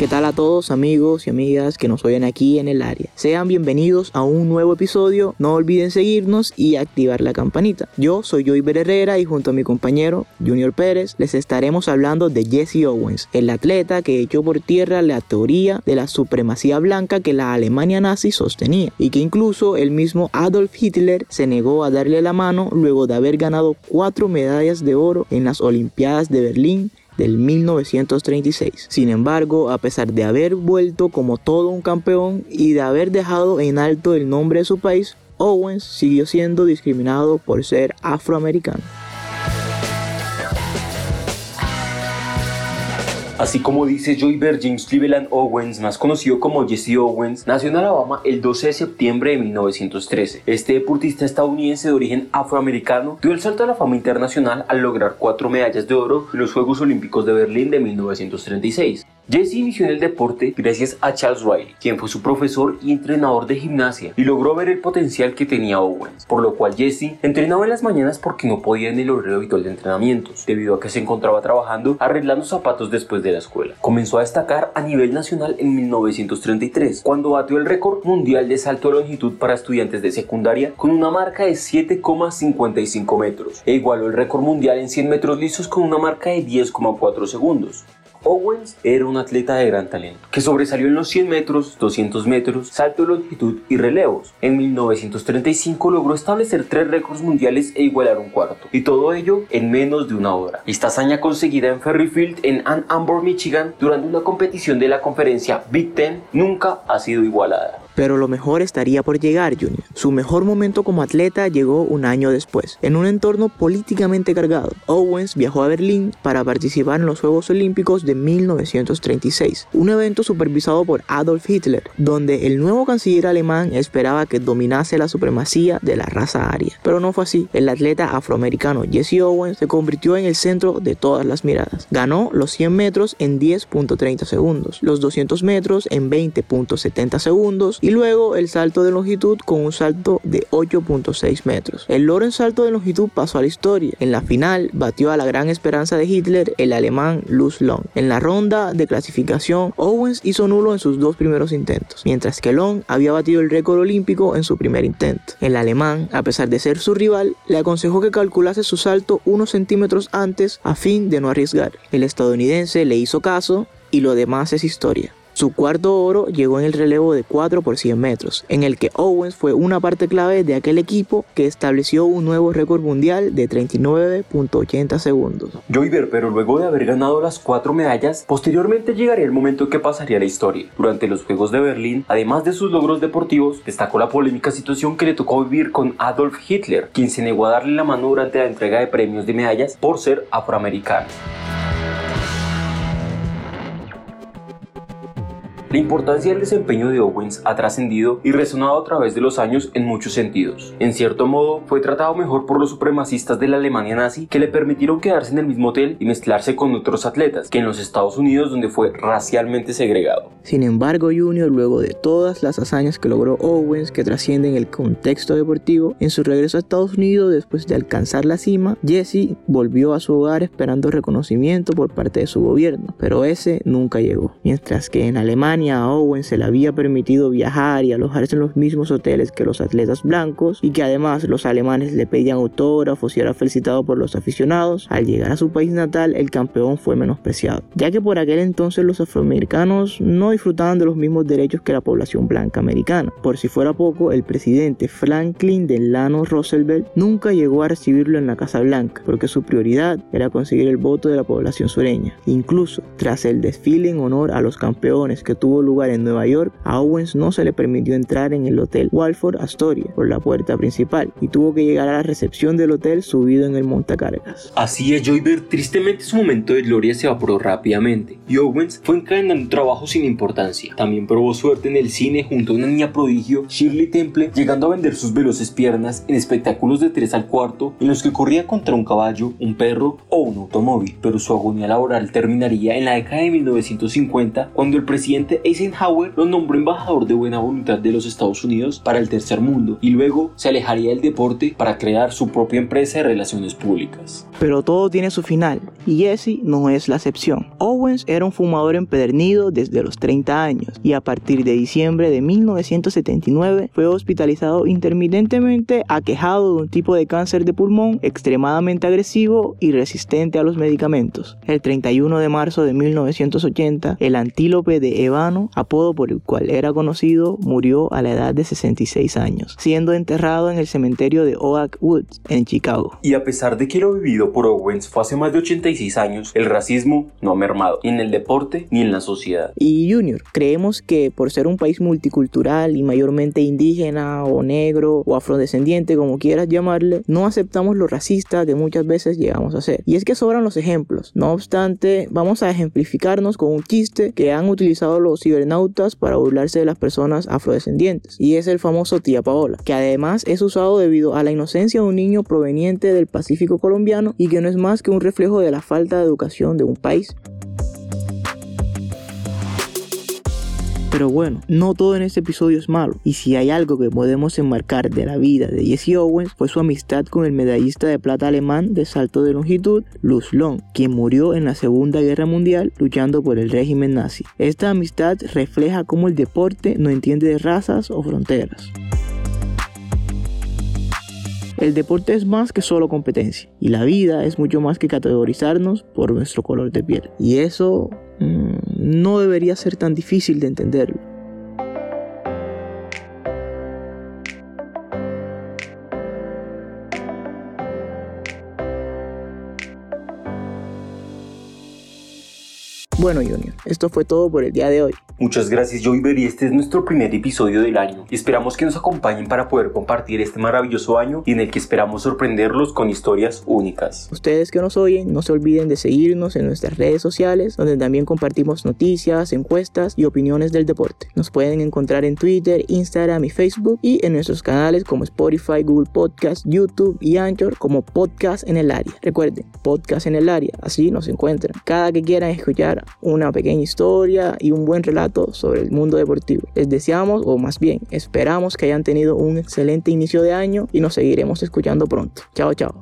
¿Qué tal a todos amigos y amigas que nos oyen aquí en el área? Sean bienvenidos a un nuevo episodio, no olviden seguirnos y activar la campanita. Yo soy Joyber Herrera y junto a mi compañero Junior Pérez les estaremos hablando de Jesse Owens, el atleta que echó por tierra la teoría de la supremacía blanca que la Alemania nazi sostenía y que incluso el mismo Adolf Hitler se negó a darle la mano luego de haber ganado cuatro medallas de oro en las Olimpiadas de Berlín del 1936. Sin embargo, a pesar de haber vuelto como todo un campeón y de haber dejado en alto el nombre de su país, Owens siguió siendo discriminado por ser afroamericano. Así como dice Joy James Cleveland Owens, más conocido como Jesse Owens, nació en Alabama el 12 de septiembre de 1913. Este deportista estadounidense de origen afroamericano dio el salto a la fama internacional al lograr cuatro medallas de oro en los Juegos Olímpicos de Berlín de 1936. Jesse inició en el deporte gracias a Charles Riley, quien fue su profesor y entrenador de gimnasia, y logró ver el potencial que tenía Owens, por lo cual Jesse entrenaba en las mañanas porque no podía en el horario habitual de entrenamientos, debido a que se encontraba trabajando arreglando zapatos después de la escuela. Comenzó a destacar a nivel nacional en 1933, cuando batió el récord mundial de salto de longitud para estudiantes de secundaria con una marca de 7,55 metros, e igualó el récord mundial en 100 metros lisos con una marca de 10,4 segundos. Owens era un atleta de gran talento, que sobresalió en los 100 metros, 200 metros, salto de longitud y relevos. En 1935 logró establecer tres récords mundiales e igualar un cuarto, y todo ello en menos de una hora. Esta hazaña conseguida en Ferryfield, en Ann Arbor, Michigan, durante una competición de la conferencia Big Ten, nunca ha sido igualada pero lo mejor estaría por llegar, Junior. Su mejor momento como atleta llegó un año después, en un entorno políticamente cargado. Owens viajó a Berlín para participar en los Juegos Olímpicos de 1936, un evento supervisado por Adolf Hitler, donde el nuevo canciller alemán esperaba que dominase la supremacía de la raza aria. Pero no fue así. El atleta afroamericano Jesse Owens se convirtió en el centro de todas las miradas. Ganó los 100 metros en 10.30 segundos, los 200 metros en 20.70 segundos y luego el salto de longitud con un salto de 8.6 metros. El loro en salto de longitud pasó a la historia. En la final batió a la gran esperanza de Hitler, el alemán Luz Long. En la ronda de clasificación, Owens hizo nulo en sus dos primeros intentos, mientras que Long había batido el récord olímpico en su primer intento. El alemán, a pesar de ser su rival, le aconsejó que calculase su salto unos centímetros antes a fin de no arriesgar. El estadounidense le hizo caso y lo demás es historia. Su cuarto oro llegó en el relevo de 4 por 100 metros, en el que Owens fue una parte clave de aquel equipo que estableció un nuevo récord mundial de 39.80 segundos. Joyver, pero luego de haber ganado las cuatro medallas, posteriormente llegaría el momento que pasaría la historia. Durante los Juegos de Berlín, además de sus logros deportivos, destacó la polémica situación que le tocó vivir con Adolf Hitler, quien se negó a darle la mano durante la entrega de premios de medallas por ser afroamericano. La importancia del desempeño de Owens ha trascendido y resonado a través de los años en muchos sentidos. En cierto modo, fue tratado mejor por los supremacistas de la Alemania nazi que le permitieron quedarse en el mismo hotel y mezclarse con otros atletas que en los Estados Unidos donde fue racialmente segregado. Sin embargo, Junior, luego de todas las hazañas que logró Owens que trascienden el contexto deportivo, en su regreso a Estados Unidos después de alcanzar la cima, Jesse volvió a su hogar esperando reconocimiento por parte de su gobierno, pero ese nunca llegó. Mientras que en Alemania a Owen se le había permitido viajar y alojarse en los mismos hoteles que los atletas blancos y que además los alemanes le pedían autógrafos y era felicitado por los aficionados, al llegar a su país natal el campeón fue menospreciado, ya que por aquel entonces los afroamericanos no disfrutaban de los mismos derechos que la población blanca americana. Por si fuera poco, el presidente Franklin Delano Roosevelt nunca llegó a recibirlo en la Casa Blanca, porque su prioridad era conseguir el voto de la población sureña. Incluso, tras el desfile en honor a los campeones que tuvo lugar en Nueva York, a Owens no se le permitió entrar en el Hotel Walford Astoria por la puerta principal y tuvo que llegar a la recepción del hotel subido en el montacargas. Así es, Joyber, tristemente su momento de gloria se evaporó rápidamente y Owens fue encadenando un trabajo sin importancia. También probó suerte en el cine junto a una niña prodigio, Shirley Temple, llegando a vender sus veloces piernas en espectáculos de 3 al cuarto en los que corría contra un caballo, un perro o un automóvil, pero su agonía laboral terminaría en la década de 1950 cuando el presidente Eisenhower lo nombró embajador de buena voluntad de los Estados Unidos para el tercer mundo y luego se alejaría del deporte para crear su propia empresa de relaciones públicas. Pero todo tiene su final y Jesse no es la excepción. Owens era un fumador empedernido desde los 30 años y a partir de diciembre de 1979 fue hospitalizado intermitentemente aquejado de un tipo de cáncer de pulmón extremadamente agresivo y resistente a los medicamentos. El 31 de marzo de 1980, el antílope de Apodo por el cual era conocido, murió a la edad de 66 años, siendo enterrado en el cementerio de Oak Woods, en Chicago. Y a pesar de que lo vivido por Owens fue hace más de 86 años, el racismo no ha mermado, ni en el deporte ni en la sociedad. Y Junior, creemos que por ser un país multicultural y mayormente indígena o negro o afrodescendiente, como quieras llamarle, no aceptamos lo racista que muchas veces llegamos a ser. Y es que sobran los ejemplos. No obstante, vamos a ejemplificarnos con un chiste que han utilizado los cibernautas para burlarse de las personas afrodescendientes. Y es el famoso tía Paola, que además es usado debido a la inocencia de un niño proveniente del Pacífico colombiano y que no es más que un reflejo de la falta de educación de un país. Pero bueno, no todo en este episodio es malo, y si hay algo que podemos enmarcar de la vida de Jesse Owens fue su amistad con el medallista de plata alemán de salto de longitud, Luz Long, quien murió en la Segunda Guerra Mundial luchando por el régimen nazi. Esta amistad refleja cómo el deporte no entiende de razas o fronteras. El deporte es más que solo competencia y la vida es mucho más que categorizarnos por nuestro color de piel. Y eso no debería ser tan difícil de entenderlo. Bueno, Junior, esto fue todo por el día de hoy. Muchas gracias Joyver y este es nuestro primer episodio del año. Esperamos que nos acompañen para poder compartir este maravilloso año y en el que esperamos sorprenderlos con historias únicas. Ustedes que nos oyen, no se olviden de seguirnos en nuestras redes sociales, donde también compartimos noticias, encuestas y opiniones del deporte. Nos pueden encontrar en Twitter, Instagram y Facebook y en nuestros canales como Spotify, Google Podcast, YouTube y Anchor como Podcast en el área. Recuerden, Podcast en el área, así nos encuentran. Cada que quieran escuchar una pequeña historia y un buen sobre el mundo deportivo. Les deseamos, o más bien, esperamos que hayan tenido un excelente inicio de año y nos seguiremos escuchando pronto. Chao, chao.